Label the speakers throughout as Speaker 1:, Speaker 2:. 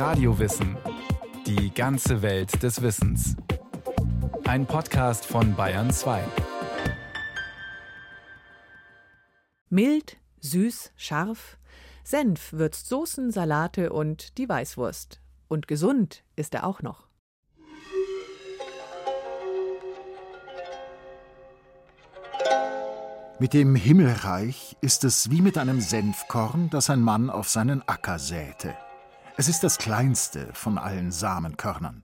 Speaker 1: Radiowissen. Die ganze Welt des Wissens. Ein Podcast von Bayern 2.
Speaker 2: Mild, süß, scharf. Senf würzt Soßen, Salate und die Weißwurst. Und gesund ist er auch noch.
Speaker 3: Mit dem Himmelreich ist es wie mit einem Senfkorn, das ein Mann auf seinen Acker säte. Es ist das kleinste von allen Samenkörnern.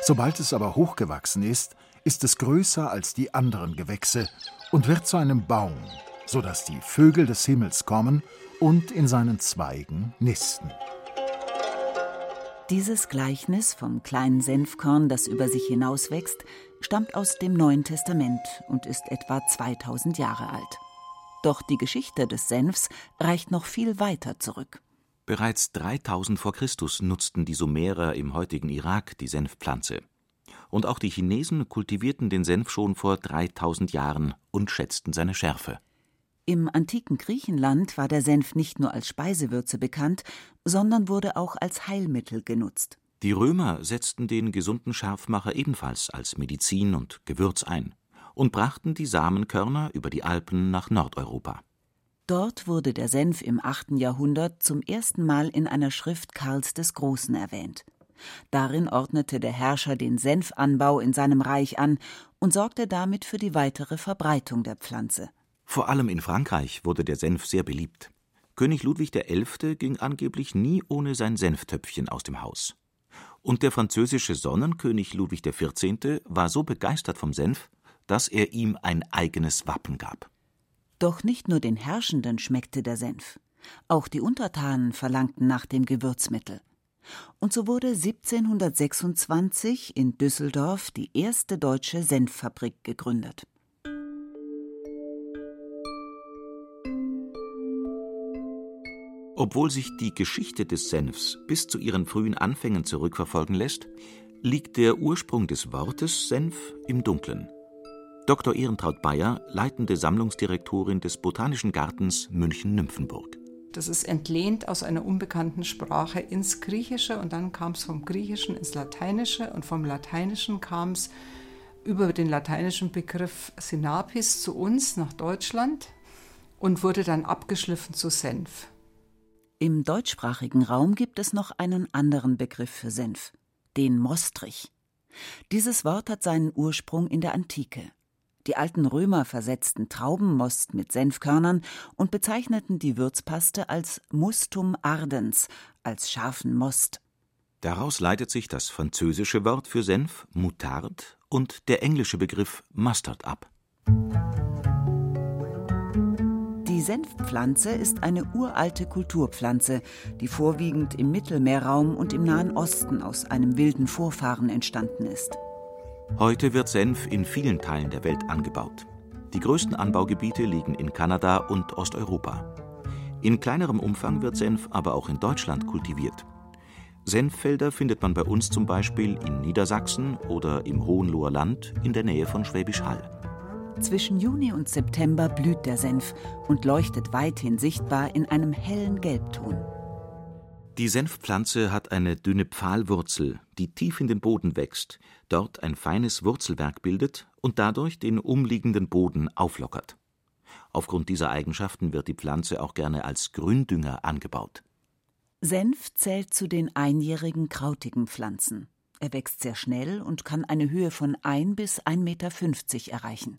Speaker 3: Sobald es aber hochgewachsen ist, ist es größer als die anderen Gewächse und wird zu einem Baum, so dass die Vögel des Himmels kommen und in seinen Zweigen nisten.
Speaker 4: Dieses Gleichnis vom kleinen Senfkorn, das über sich hinauswächst, stammt aus dem Neuen Testament und ist etwa 2000 Jahre alt. Doch die Geschichte des Senfs reicht noch viel weiter zurück.
Speaker 5: Bereits 3000 vor Christus nutzten die Sumerer im heutigen Irak die Senfpflanze. Und auch die Chinesen kultivierten den Senf schon vor 3000 Jahren und schätzten seine Schärfe.
Speaker 4: Im antiken Griechenland war der Senf nicht nur als Speisewürze bekannt, sondern wurde auch als Heilmittel genutzt.
Speaker 5: Die Römer setzten den gesunden Scharfmacher ebenfalls als Medizin und Gewürz ein und brachten die Samenkörner über die Alpen nach Nordeuropa.
Speaker 4: Dort wurde der Senf im 8. Jahrhundert zum ersten Mal in einer Schrift Karls des Großen erwähnt. Darin ordnete der Herrscher den Senfanbau in seinem Reich an und sorgte damit für die weitere Verbreitung der Pflanze.
Speaker 5: Vor allem in Frankreich wurde der Senf sehr beliebt. König Ludwig XI. ging angeblich nie ohne sein Senftöpfchen aus dem Haus. Und der französische Sonnenkönig Ludwig XIV. war so begeistert vom Senf, dass er ihm ein eigenes Wappen gab.
Speaker 4: Doch nicht nur den Herrschenden schmeckte der Senf. Auch die Untertanen verlangten nach dem Gewürzmittel. Und so wurde 1726 in Düsseldorf die erste deutsche Senffabrik gegründet.
Speaker 5: Obwohl sich die Geschichte des Senfs bis zu ihren frühen Anfängen zurückverfolgen lässt, liegt der Ursprung des Wortes Senf im Dunkeln. Dr. Ehrentraut Bayer, leitende Sammlungsdirektorin des Botanischen Gartens München-Nymphenburg.
Speaker 6: Das ist entlehnt aus einer unbekannten Sprache ins Griechische und dann kam es vom Griechischen ins Lateinische und vom Lateinischen kam es über den lateinischen Begriff Sinapis zu uns nach Deutschland und wurde dann abgeschliffen zu Senf.
Speaker 4: Im deutschsprachigen Raum gibt es noch einen anderen Begriff für Senf, den Mostrich. Dieses Wort hat seinen Ursprung in der Antike. Die alten Römer versetzten Traubenmost mit Senfkörnern und bezeichneten die Würzpaste als Mustum ardens, als scharfen Most.
Speaker 5: Daraus leitet sich das französische Wort für Senf Mutard und der englische Begriff Mustard ab.
Speaker 4: Die Senfpflanze ist eine uralte Kulturpflanze, die vorwiegend im Mittelmeerraum und im Nahen Osten aus einem wilden Vorfahren entstanden ist.
Speaker 5: Heute wird Senf in vielen Teilen der Welt angebaut. Die größten Anbaugebiete liegen in Kanada und Osteuropa. In kleinerem Umfang wird Senf aber auch in Deutschland kultiviert. Senffelder findet man bei uns zum Beispiel in Niedersachsen oder im Hohenloher Land in der Nähe von Schwäbisch Hall.
Speaker 4: Zwischen Juni und September blüht der Senf und leuchtet weithin sichtbar in einem hellen Gelbton.
Speaker 5: Die Senfpflanze hat eine dünne Pfahlwurzel, die tief in den Boden wächst, dort ein feines Wurzelwerk bildet und dadurch den umliegenden Boden auflockert. Aufgrund dieser Eigenschaften wird die Pflanze auch gerne als Gründünger angebaut.
Speaker 4: Senf zählt zu den einjährigen krautigen Pflanzen. Er wächst sehr schnell und kann eine Höhe von 1 bis 1,50 Meter erreichen.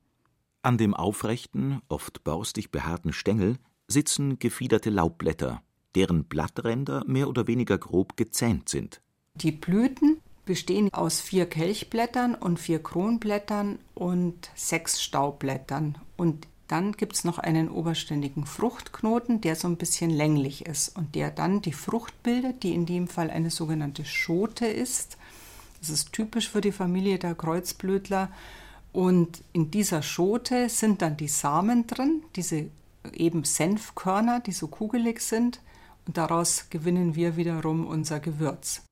Speaker 5: An dem aufrechten, oft borstig behaarten Stängel sitzen gefiederte Laubblätter, deren Blattränder mehr oder weniger grob gezähnt sind.
Speaker 6: Die Blüten bestehen aus vier Kelchblättern und vier Kronblättern und sechs Staubblättern. Und dann gibt es noch einen oberständigen Fruchtknoten, der so ein bisschen länglich ist und der dann die Frucht bildet, die in dem Fall eine sogenannte Schote ist. Das ist typisch für die Familie der Kreuzblütler und in dieser Schote sind dann die Samen drin, diese eben Senfkörner, die so kugelig sind. Und daraus gewinnen wir wiederum unser Gewürz.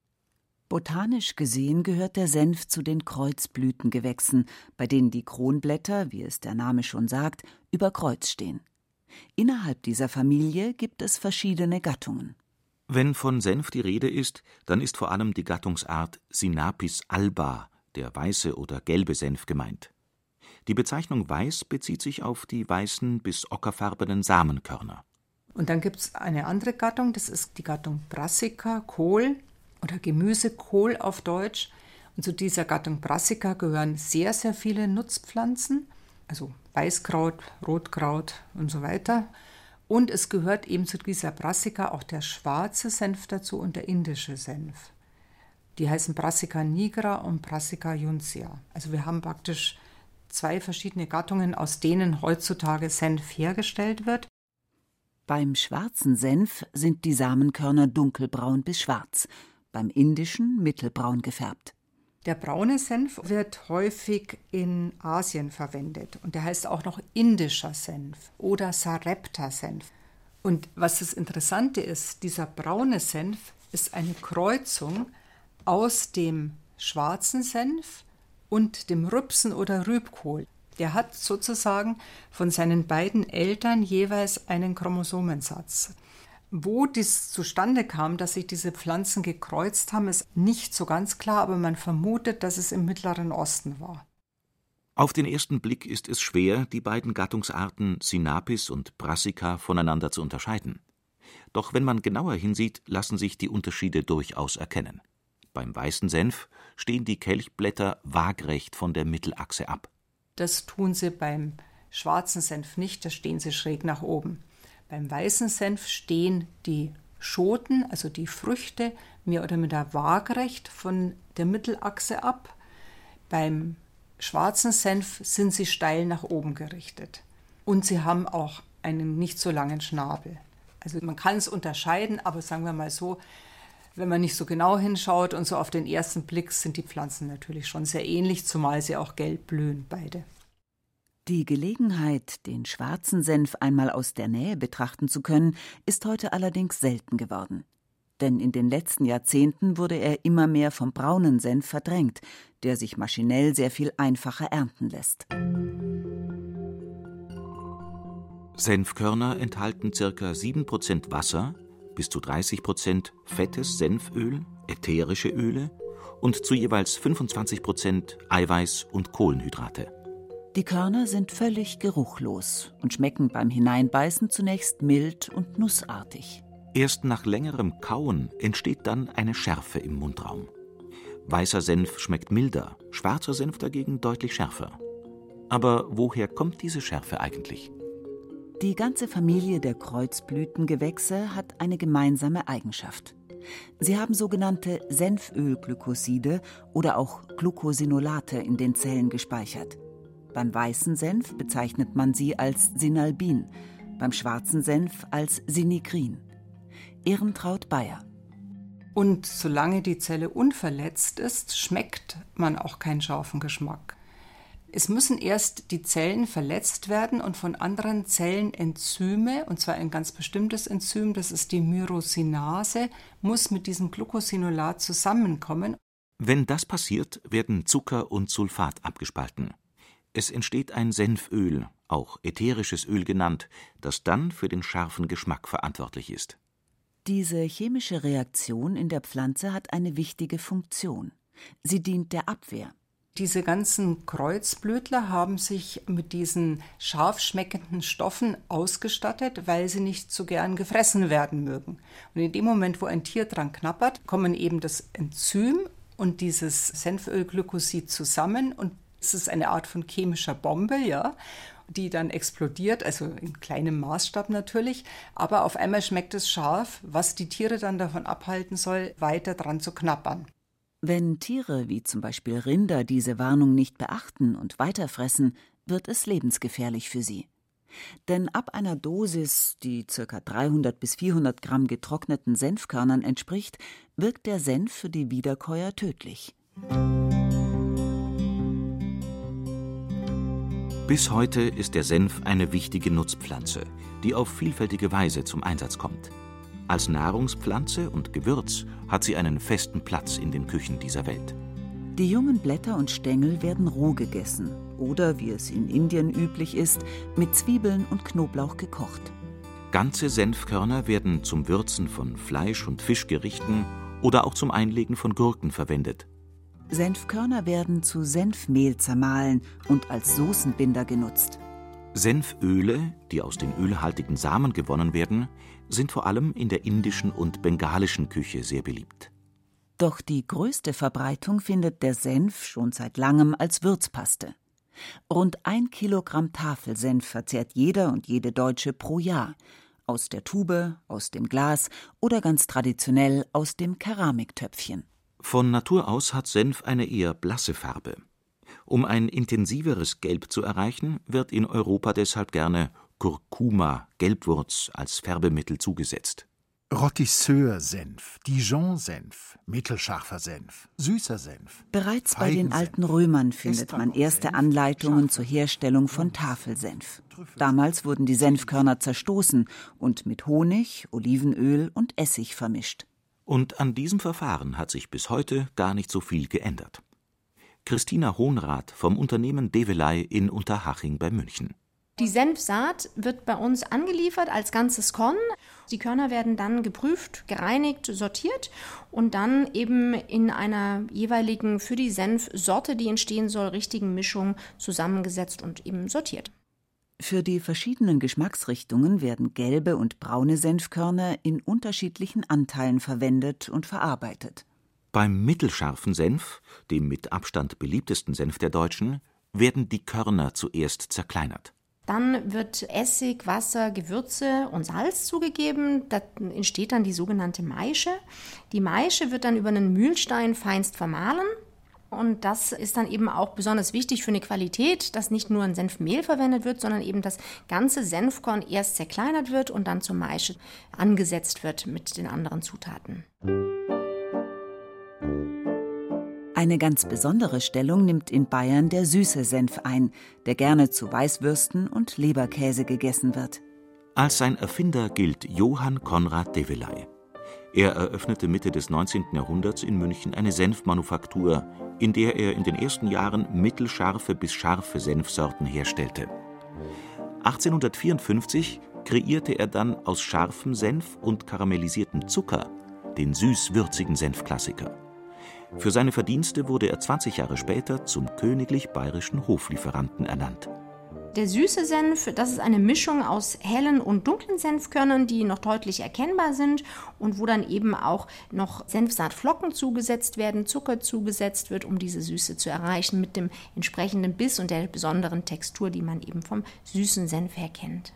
Speaker 4: Botanisch gesehen gehört der Senf zu den Kreuzblütengewächsen, bei denen die Kronblätter, wie es der Name schon sagt, über Kreuz stehen. Innerhalb dieser Familie gibt es verschiedene Gattungen.
Speaker 5: Wenn von Senf die Rede ist, dann ist vor allem die Gattungsart Sinapis alba, der weiße oder gelbe Senf, gemeint. Die Bezeichnung weiß bezieht sich auf die weißen bis ockerfarbenen Samenkörner.
Speaker 6: Und dann gibt es eine andere Gattung, das ist die Gattung Brassica, Kohl oder Gemüsekohl auf Deutsch. Und zu dieser Gattung Brassica gehören sehr, sehr viele Nutzpflanzen, also Weißkraut, Rotkraut und so weiter. Und es gehört eben zu dieser Brassica auch der schwarze Senf dazu und der indische Senf. Die heißen Brassica nigra und Brassica juncia. Also wir haben praktisch zwei verschiedene Gattungen, aus denen heutzutage Senf hergestellt wird.
Speaker 4: Beim schwarzen Senf sind die Samenkörner dunkelbraun bis schwarz, beim indischen mittelbraun gefärbt.
Speaker 6: Der braune Senf wird häufig in Asien verwendet und der heißt auch noch indischer Senf oder Sarepta-Senf. Und was das Interessante ist, dieser braune Senf ist eine Kreuzung aus dem schwarzen Senf und dem Rübsen oder Rübkohl. Der hat sozusagen von seinen beiden Eltern jeweils einen Chromosomensatz. Wo dies zustande kam, dass sich diese Pflanzen gekreuzt haben, ist nicht so ganz klar, aber man vermutet, dass es im Mittleren Osten war.
Speaker 5: Auf den ersten Blick ist es schwer, die beiden Gattungsarten Sinapis und Brassica voneinander zu unterscheiden. Doch wenn man genauer hinsieht, lassen sich die Unterschiede durchaus erkennen. Beim weißen Senf stehen die Kelchblätter waagrecht von der Mittelachse ab.
Speaker 6: Das tun sie beim schwarzen Senf nicht, da stehen sie schräg nach oben. Beim weißen Senf stehen die Schoten, also die Früchte, mehr oder minder waagrecht von der Mittelachse ab. Beim schwarzen Senf sind sie steil nach oben gerichtet. Und sie haben auch einen nicht so langen Schnabel. Also man kann es unterscheiden, aber sagen wir mal so, wenn man nicht so genau hinschaut und so auf den ersten Blick sind die Pflanzen natürlich schon sehr ähnlich, zumal sie auch gelb blühen, beide.
Speaker 4: Die Gelegenheit, den schwarzen Senf einmal aus der Nähe betrachten zu können, ist heute allerdings selten geworden. Denn in den letzten Jahrzehnten wurde er immer mehr vom braunen Senf verdrängt, der sich maschinell sehr viel einfacher ernten lässt.
Speaker 5: Senfkörner enthalten ca. 7% Wasser, bis zu 30% fettes Senföl, ätherische Öle und zu jeweils 25% Eiweiß und Kohlenhydrate.
Speaker 4: Die Körner sind völlig geruchlos und schmecken beim Hineinbeißen zunächst mild und nussartig.
Speaker 5: Erst nach längerem Kauen entsteht dann eine Schärfe im Mundraum. Weißer Senf schmeckt milder, schwarzer Senf dagegen deutlich schärfer. Aber woher kommt diese Schärfe eigentlich?
Speaker 4: Die ganze Familie der Kreuzblütengewächse hat eine gemeinsame Eigenschaft. Sie haben sogenannte Senfölglykoside oder auch Glucosinolate in den Zellen gespeichert. Beim weißen Senf bezeichnet man sie als Sinalbin, beim schwarzen Senf als Sinigrin. Ehrentraut Bayer.
Speaker 6: Und solange die Zelle unverletzt ist, schmeckt man auch keinen scharfen Geschmack. Es müssen erst die Zellen verletzt werden und von anderen Zellen Enzyme, und zwar ein ganz bestimmtes Enzym, das ist die Myrosinase, muss mit diesem Glucosinolat zusammenkommen.
Speaker 5: Wenn das passiert, werden Zucker und Sulfat abgespalten. Es entsteht ein Senföl, auch ätherisches Öl genannt, das dann für den scharfen Geschmack verantwortlich ist.
Speaker 4: Diese chemische Reaktion in der Pflanze hat eine wichtige Funktion. Sie dient der Abwehr.
Speaker 6: Diese ganzen Kreuzblütler haben sich mit diesen scharf schmeckenden Stoffen ausgestattet, weil sie nicht so gern gefressen werden mögen. Und in dem Moment, wo ein Tier dran knappert, kommen eben das Enzym und dieses Senfölglykosid zusammen und es ist eine Art von chemischer Bombe, ja, die dann explodiert, also in kleinem Maßstab natürlich. Aber auf einmal schmeckt es scharf, was die Tiere dann davon abhalten soll, weiter dran zu knappern.
Speaker 4: Wenn Tiere wie zum Beispiel Rinder diese Warnung nicht beachten und weiterfressen, wird es lebensgefährlich für sie. Denn ab einer Dosis, die ca. 300 bis 400 Gramm getrockneten Senfkörnern entspricht, wirkt der Senf für die Wiederkäuer tödlich.
Speaker 5: Bis heute ist der Senf eine wichtige Nutzpflanze, die auf vielfältige Weise zum Einsatz kommt. Als Nahrungspflanze und Gewürz hat sie einen festen Platz in den Küchen dieser Welt.
Speaker 4: Die jungen Blätter und Stängel werden roh gegessen oder, wie es in Indien üblich ist, mit Zwiebeln und Knoblauch gekocht.
Speaker 5: Ganze Senfkörner werden zum Würzen von Fleisch- und Fischgerichten oder auch zum Einlegen von Gurken verwendet.
Speaker 4: Senfkörner werden zu Senfmehl zermahlen und als Soßenbinder genutzt.
Speaker 5: Senföle, die aus den ölhaltigen Samen gewonnen werden, sind vor allem in der indischen und bengalischen Küche sehr beliebt.
Speaker 4: Doch die größte Verbreitung findet der Senf schon seit langem als Würzpaste. Rund ein Kilogramm Tafelsenf verzehrt jeder und jede Deutsche pro Jahr. Aus der Tube, aus dem Glas oder ganz traditionell aus dem Keramiktöpfchen.
Speaker 5: Von Natur aus hat Senf eine eher blasse Farbe. Um ein intensiveres Gelb zu erreichen, wird in Europa deshalb gerne Kurkuma, Gelbwurz als Färbemittel zugesetzt.
Speaker 3: Rotisseur-Senf, Dijon-Senf, mittelscharfer Senf, süßer Senf.
Speaker 4: Bereits bei den alten Römern findet man erste Anleitungen zur Herstellung von Tafelsenf. Damals wurden die Senfkörner zerstoßen und mit Honig, Olivenöl und Essig vermischt.
Speaker 5: Und an diesem Verfahren hat sich bis heute gar nicht so viel geändert. Christina Hohnrath vom Unternehmen Develei in Unterhaching bei München.
Speaker 7: Die Senfsaat wird bei uns angeliefert als ganzes Korn. Die Körner werden dann geprüft, gereinigt, sortiert und dann eben in einer jeweiligen für die Senfsorte, die entstehen soll, richtigen Mischung zusammengesetzt und eben sortiert.
Speaker 4: Für die verschiedenen Geschmacksrichtungen werden gelbe und braune Senfkörner in unterschiedlichen Anteilen verwendet und verarbeitet.
Speaker 5: Beim mittelscharfen Senf, dem mit Abstand beliebtesten Senf der Deutschen, werden die Körner zuerst zerkleinert.
Speaker 7: Dann wird Essig, Wasser, Gewürze und Salz zugegeben. Da entsteht dann die sogenannte Maische. Die Maische wird dann über einen Mühlstein feinst vermahlen. Und das ist dann eben auch besonders wichtig für eine Qualität, dass nicht nur ein Senfmehl verwendet wird, sondern eben das ganze Senfkorn erst zerkleinert wird und dann zur Maische angesetzt wird mit den anderen Zutaten.
Speaker 4: Eine ganz besondere Stellung nimmt in Bayern der süße Senf ein, der gerne zu Weißwürsten und Leberkäse gegessen wird.
Speaker 5: Als sein Erfinder gilt Johann Konrad Develey. Er eröffnete Mitte des 19. Jahrhunderts in München eine Senfmanufaktur, in der er in den ersten Jahren mittelscharfe bis scharfe Senfsorten herstellte. 1854 kreierte er dann aus scharfem Senf und karamellisiertem Zucker den süß-würzigen Senfklassiker. Für seine Verdienste wurde er 20 Jahre später zum königlich bayerischen Hoflieferanten ernannt.
Speaker 7: Der süße Senf, das ist eine Mischung aus hellen und dunklen Senfkörnern, die noch deutlich erkennbar sind und wo dann eben auch noch Senfsaatflocken zugesetzt werden, Zucker zugesetzt wird, um diese Süße zu erreichen mit dem entsprechenden Biss und der besonderen Textur, die man eben vom süßen Senf her kennt.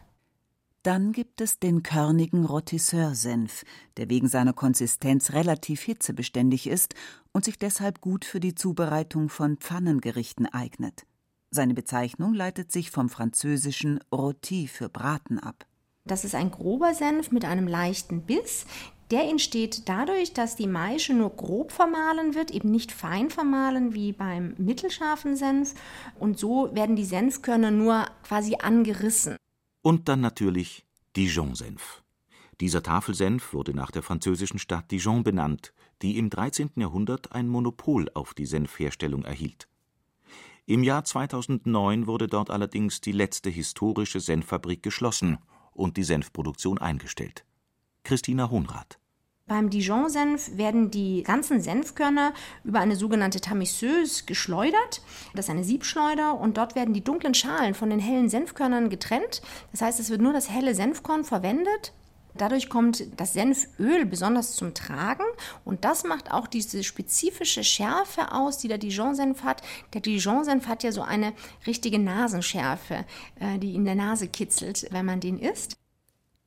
Speaker 4: Dann gibt es den körnigen Rotisseur-Senf, der wegen seiner Konsistenz relativ hitzebeständig ist und sich deshalb gut für die Zubereitung von Pfannengerichten eignet. Seine Bezeichnung leitet sich vom französischen Rôti für Braten ab.
Speaker 7: Das ist ein grober Senf mit einem leichten Biss. Der entsteht dadurch, dass die Maische nur grob vermahlen wird, eben nicht fein vermahlen wie beim mittelscharfen Senf. Und so werden die Senfkörner nur quasi angerissen.
Speaker 5: Und dann natürlich Dijon-Senf. Dieser Tafelsenf wurde nach der französischen Stadt Dijon benannt, die im 13. Jahrhundert ein Monopol auf die Senfherstellung erhielt. Im Jahr 2009 wurde dort allerdings die letzte historische Senffabrik geschlossen und die Senfproduktion eingestellt. Christina Hohnrath
Speaker 7: beim Dijon-Senf werden die ganzen Senfkörner über eine sogenannte Tamisseuse geschleudert. Das ist eine Siebschleuder und dort werden die dunklen Schalen von den hellen Senfkörnern getrennt. Das heißt, es wird nur das helle Senfkorn verwendet. Dadurch kommt das Senföl besonders zum Tragen und das macht auch diese spezifische Schärfe aus, die der Dijon-Senf hat. Der Dijon-Senf hat ja so eine richtige Nasenschärfe, äh, die in der Nase kitzelt, wenn man den isst.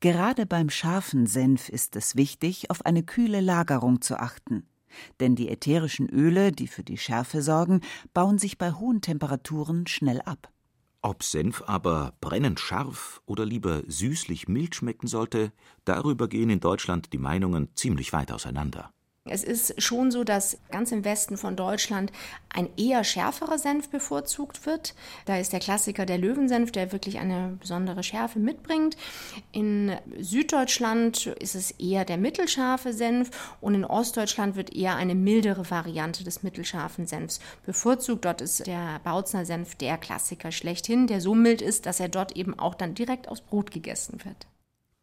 Speaker 4: Gerade beim scharfen Senf ist es wichtig, auf eine kühle Lagerung zu achten. Denn die ätherischen Öle, die für die Schärfe sorgen, bauen sich bei hohen Temperaturen schnell ab.
Speaker 5: Ob Senf aber brennend scharf oder lieber süßlich mild schmecken sollte, darüber gehen in Deutschland die Meinungen ziemlich weit auseinander.
Speaker 7: Es ist schon so, dass ganz im Westen von Deutschland ein eher schärferer Senf bevorzugt wird. Da ist der Klassiker der Löwensenf, der wirklich eine besondere Schärfe mitbringt. In Süddeutschland ist es eher der mittelscharfe Senf und in Ostdeutschland wird eher eine mildere Variante des mittelscharfen Senfs bevorzugt. Dort ist der Bautzner Senf der Klassiker schlechthin, der so mild ist, dass er dort eben auch dann direkt aus Brot gegessen wird.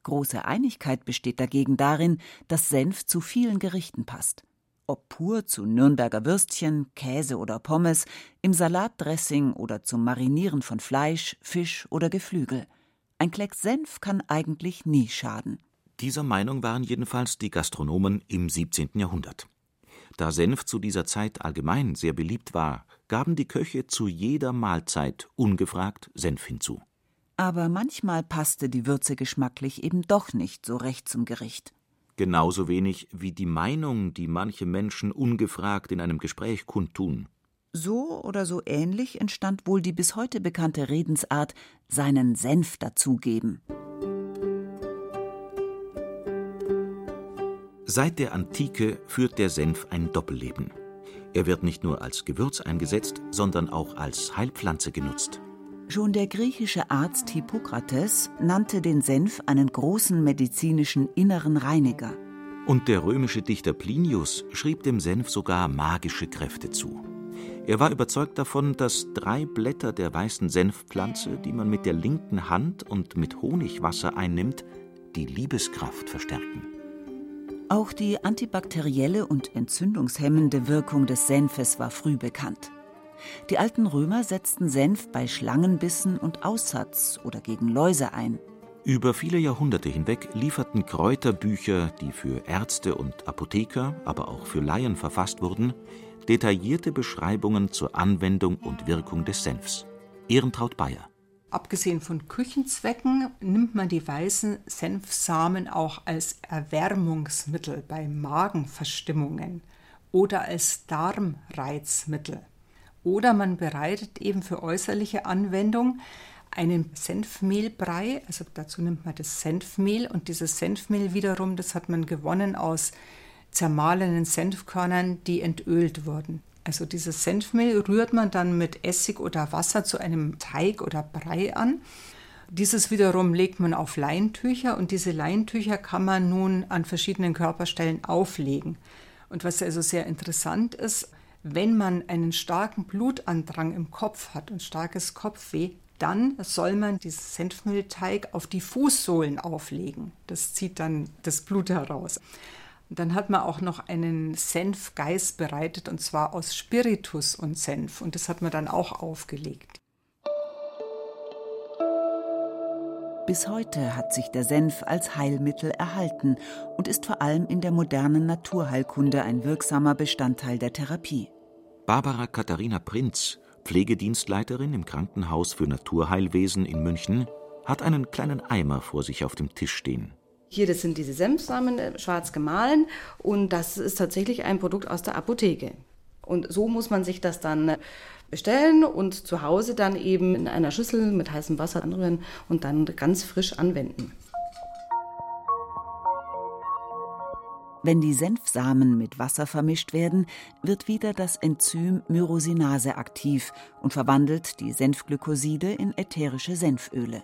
Speaker 4: Große Einigkeit besteht dagegen darin, dass Senf zu vielen Gerichten passt. Ob pur zu Nürnberger Würstchen, Käse oder Pommes, im Salatdressing oder zum Marinieren von Fleisch, Fisch oder Geflügel. Ein Klecks Senf kann eigentlich nie schaden.
Speaker 5: Dieser Meinung waren jedenfalls die Gastronomen im 17. Jahrhundert. Da Senf zu dieser Zeit allgemein sehr beliebt war, gaben die Köche zu jeder Mahlzeit ungefragt Senf hinzu.
Speaker 4: Aber manchmal passte die Würze geschmacklich eben doch nicht so recht zum Gericht.
Speaker 5: Genauso wenig wie die Meinung, die manche Menschen ungefragt in einem Gespräch kundtun.
Speaker 4: So oder so ähnlich entstand wohl die bis heute bekannte Redensart seinen Senf dazugeben.
Speaker 5: Seit der Antike führt der Senf ein Doppelleben. Er wird nicht nur als Gewürz eingesetzt, sondern auch als Heilpflanze genutzt.
Speaker 4: Schon der griechische Arzt Hippokrates nannte den Senf einen großen medizinischen inneren Reiniger.
Speaker 5: Und der römische Dichter Plinius schrieb dem Senf sogar magische Kräfte zu. Er war überzeugt davon, dass drei Blätter der weißen Senfpflanze, die man mit der linken Hand und mit Honigwasser einnimmt, die Liebeskraft verstärken.
Speaker 4: Auch die antibakterielle und entzündungshemmende Wirkung des Senfes war früh bekannt. Die alten Römer setzten Senf bei Schlangenbissen und Aussatz oder gegen Läuse ein.
Speaker 5: Über viele Jahrhunderte hinweg lieferten Kräuterbücher, die für Ärzte und Apotheker, aber auch für Laien verfasst wurden, detaillierte Beschreibungen zur Anwendung und Wirkung des Senfs. Ehrentraut Bayer.
Speaker 6: Abgesehen von Küchenzwecken nimmt man die weißen Senfsamen auch als Erwärmungsmittel bei Magenverstimmungen oder als Darmreizmittel. Oder man bereitet eben für äußerliche Anwendung einen Senfmehlbrei, also dazu nimmt man das Senfmehl und dieses Senfmehl wiederum, das hat man gewonnen aus zermahlenen Senfkörnern, die entölt wurden. Also dieses Senfmehl rührt man dann mit Essig oder Wasser zu einem Teig oder Brei an. Dieses wiederum legt man auf Leintücher und diese Leintücher kann man nun an verschiedenen Körperstellen auflegen. Und was also sehr interessant ist, wenn man einen starken Blutandrang im Kopf hat und starkes Kopfweh, dann soll man diesen Senfmehlteig auf die Fußsohlen auflegen. Das zieht dann das Blut heraus. Und dann hat man auch noch einen Senfgeis bereitet und zwar aus Spiritus und Senf und das hat man dann auch aufgelegt.
Speaker 4: Bis heute hat sich der Senf als Heilmittel erhalten und ist vor allem in der modernen Naturheilkunde ein wirksamer Bestandteil der Therapie.
Speaker 5: Barbara Katharina Prinz, Pflegedienstleiterin im Krankenhaus für Naturheilwesen in München, hat einen kleinen Eimer vor sich auf dem Tisch stehen.
Speaker 8: Hier, das sind diese Senfsamen äh, schwarz gemahlen und das ist tatsächlich ein Produkt aus der Apotheke. Und so muss man sich das dann äh, bestellen und zu Hause dann eben in einer Schüssel mit heißem Wasser anrühren und dann ganz frisch anwenden.
Speaker 4: Wenn die Senfsamen mit Wasser vermischt werden, wird wieder das Enzym Myrosinase aktiv und verwandelt die Senfglykoside in ätherische Senföle.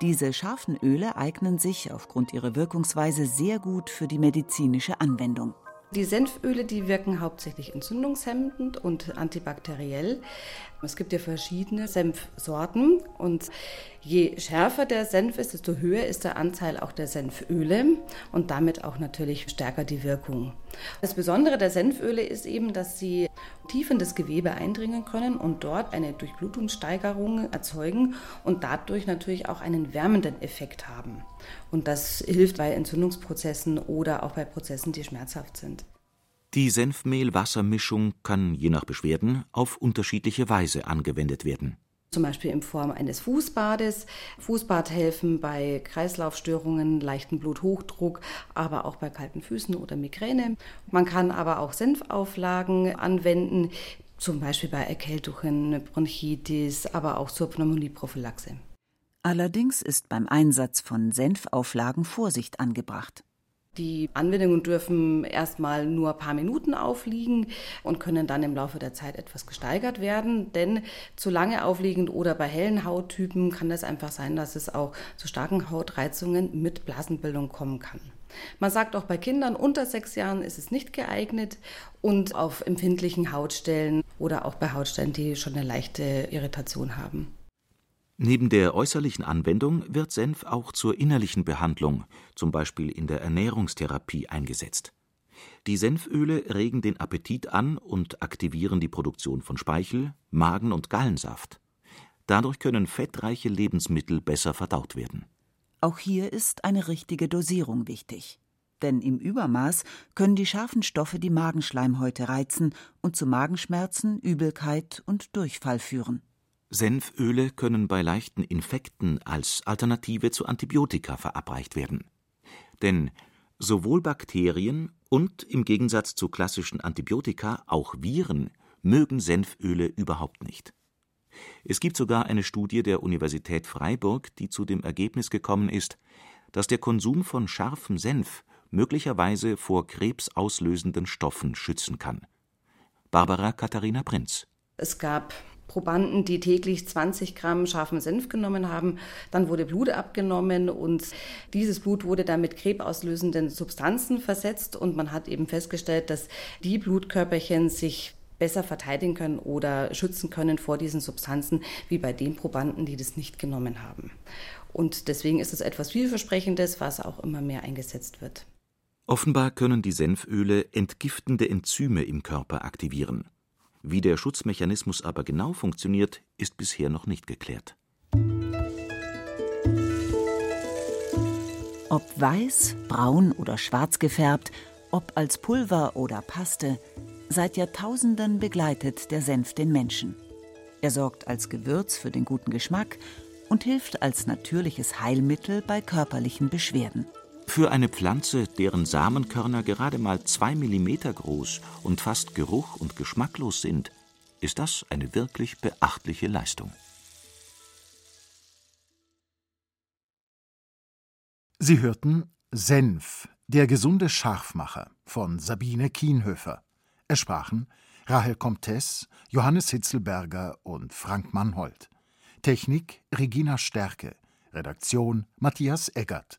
Speaker 4: Diese scharfen Öle eignen sich aufgrund ihrer Wirkungsweise sehr gut für die medizinische Anwendung.
Speaker 8: Die Senföle, die wirken hauptsächlich entzündungshemmend und antibakteriell. Es gibt ja verschiedene Senfsorten und je schärfer der Senf ist, desto höher ist der Anteil auch der Senföle und damit auch natürlich stärker die Wirkung. Das Besondere der Senföle ist eben, dass sie tief in das Gewebe eindringen können und dort eine Durchblutungssteigerung erzeugen und dadurch natürlich auch einen wärmenden Effekt haben. Und das hilft bei Entzündungsprozessen oder auch bei Prozessen, die schmerzhaft sind.
Speaker 5: Die Senfmehl-Wassermischung kann je nach Beschwerden auf unterschiedliche Weise angewendet werden.
Speaker 8: Zum Beispiel in Form eines Fußbades. Fußbad helfen bei Kreislaufstörungen, leichten Bluthochdruck, aber auch bei kalten Füßen oder Migräne. Man kann aber auch Senfauflagen anwenden, zum Beispiel bei Erkältungen, Bronchitis, aber auch zur Pneumonieprophylaxe.
Speaker 4: Allerdings ist beim Einsatz von Senfauflagen Vorsicht angebracht.
Speaker 8: Die Anwendungen dürfen erstmal nur ein paar Minuten aufliegen und können dann im Laufe der Zeit etwas gesteigert werden. Denn zu lange aufliegend oder bei hellen Hauttypen kann es einfach sein, dass es auch zu starken Hautreizungen mit Blasenbildung kommen kann. Man sagt auch bei Kindern unter sechs Jahren ist es nicht geeignet und auf empfindlichen Hautstellen oder auch bei Hautstellen, die schon eine leichte Irritation haben.
Speaker 5: Neben der äußerlichen Anwendung wird Senf auch zur innerlichen Behandlung, zum Beispiel in der Ernährungstherapie, eingesetzt. Die Senföle regen den Appetit an und aktivieren die Produktion von Speichel, Magen und Gallensaft. Dadurch können fettreiche Lebensmittel besser verdaut werden.
Speaker 4: Auch hier ist eine richtige Dosierung wichtig. Denn im Übermaß können die scharfen Stoffe die Magenschleimhäute reizen und zu Magenschmerzen, Übelkeit und Durchfall führen.
Speaker 5: Senföle können bei leichten Infekten als Alternative zu Antibiotika verabreicht werden. Denn sowohl Bakterien und im Gegensatz zu klassischen Antibiotika auch Viren mögen Senföle überhaupt nicht. Es gibt sogar eine Studie der Universität Freiburg, die zu dem Ergebnis gekommen ist, dass der Konsum von scharfem Senf möglicherweise vor krebsauslösenden Stoffen schützen kann. Barbara Katharina Prinz.
Speaker 8: Es gab Probanden, die täglich 20 Gramm scharfen Senf genommen haben. Dann wurde Blut abgenommen und dieses Blut wurde dann mit krebsauslösenden Substanzen versetzt und man hat eben festgestellt, dass die Blutkörperchen sich besser verteidigen können oder schützen können vor diesen Substanzen, wie bei den Probanden, die das nicht genommen haben. Und deswegen ist es etwas vielversprechendes, was auch immer mehr eingesetzt wird.
Speaker 5: Offenbar können die Senföle entgiftende Enzyme im Körper aktivieren. Wie der Schutzmechanismus aber genau funktioniert, ist bisher noch nicht geklärt.
Speaker 4: Ob weiß, braun oder schwarz gefärbt, ob als Pulver oder Paste, seit Jahrtausenden begleitet der Senf den Menschen. Er sorgt als Gewürz für den guten Geschmack und hilft als natürliches Heilmittel bei körperlichen Beschwerden.
Speaker 5: Für eine Pflanze, deren Samenkörner gerade mal zwei Millimeter groß und fast geruch- und geschmacklos sind, ist das eine wirklich beachtliche Leistung.
Speaker 3: Sie hörten Senf, der gesunde Scharfmacher von Sabine Kienhöfer. Es sprachen Rahel Comtesse, Johannes Hitzelberger und Frank Mannhold. Technik Regina Stärke. Redaktion Matthias Eggert.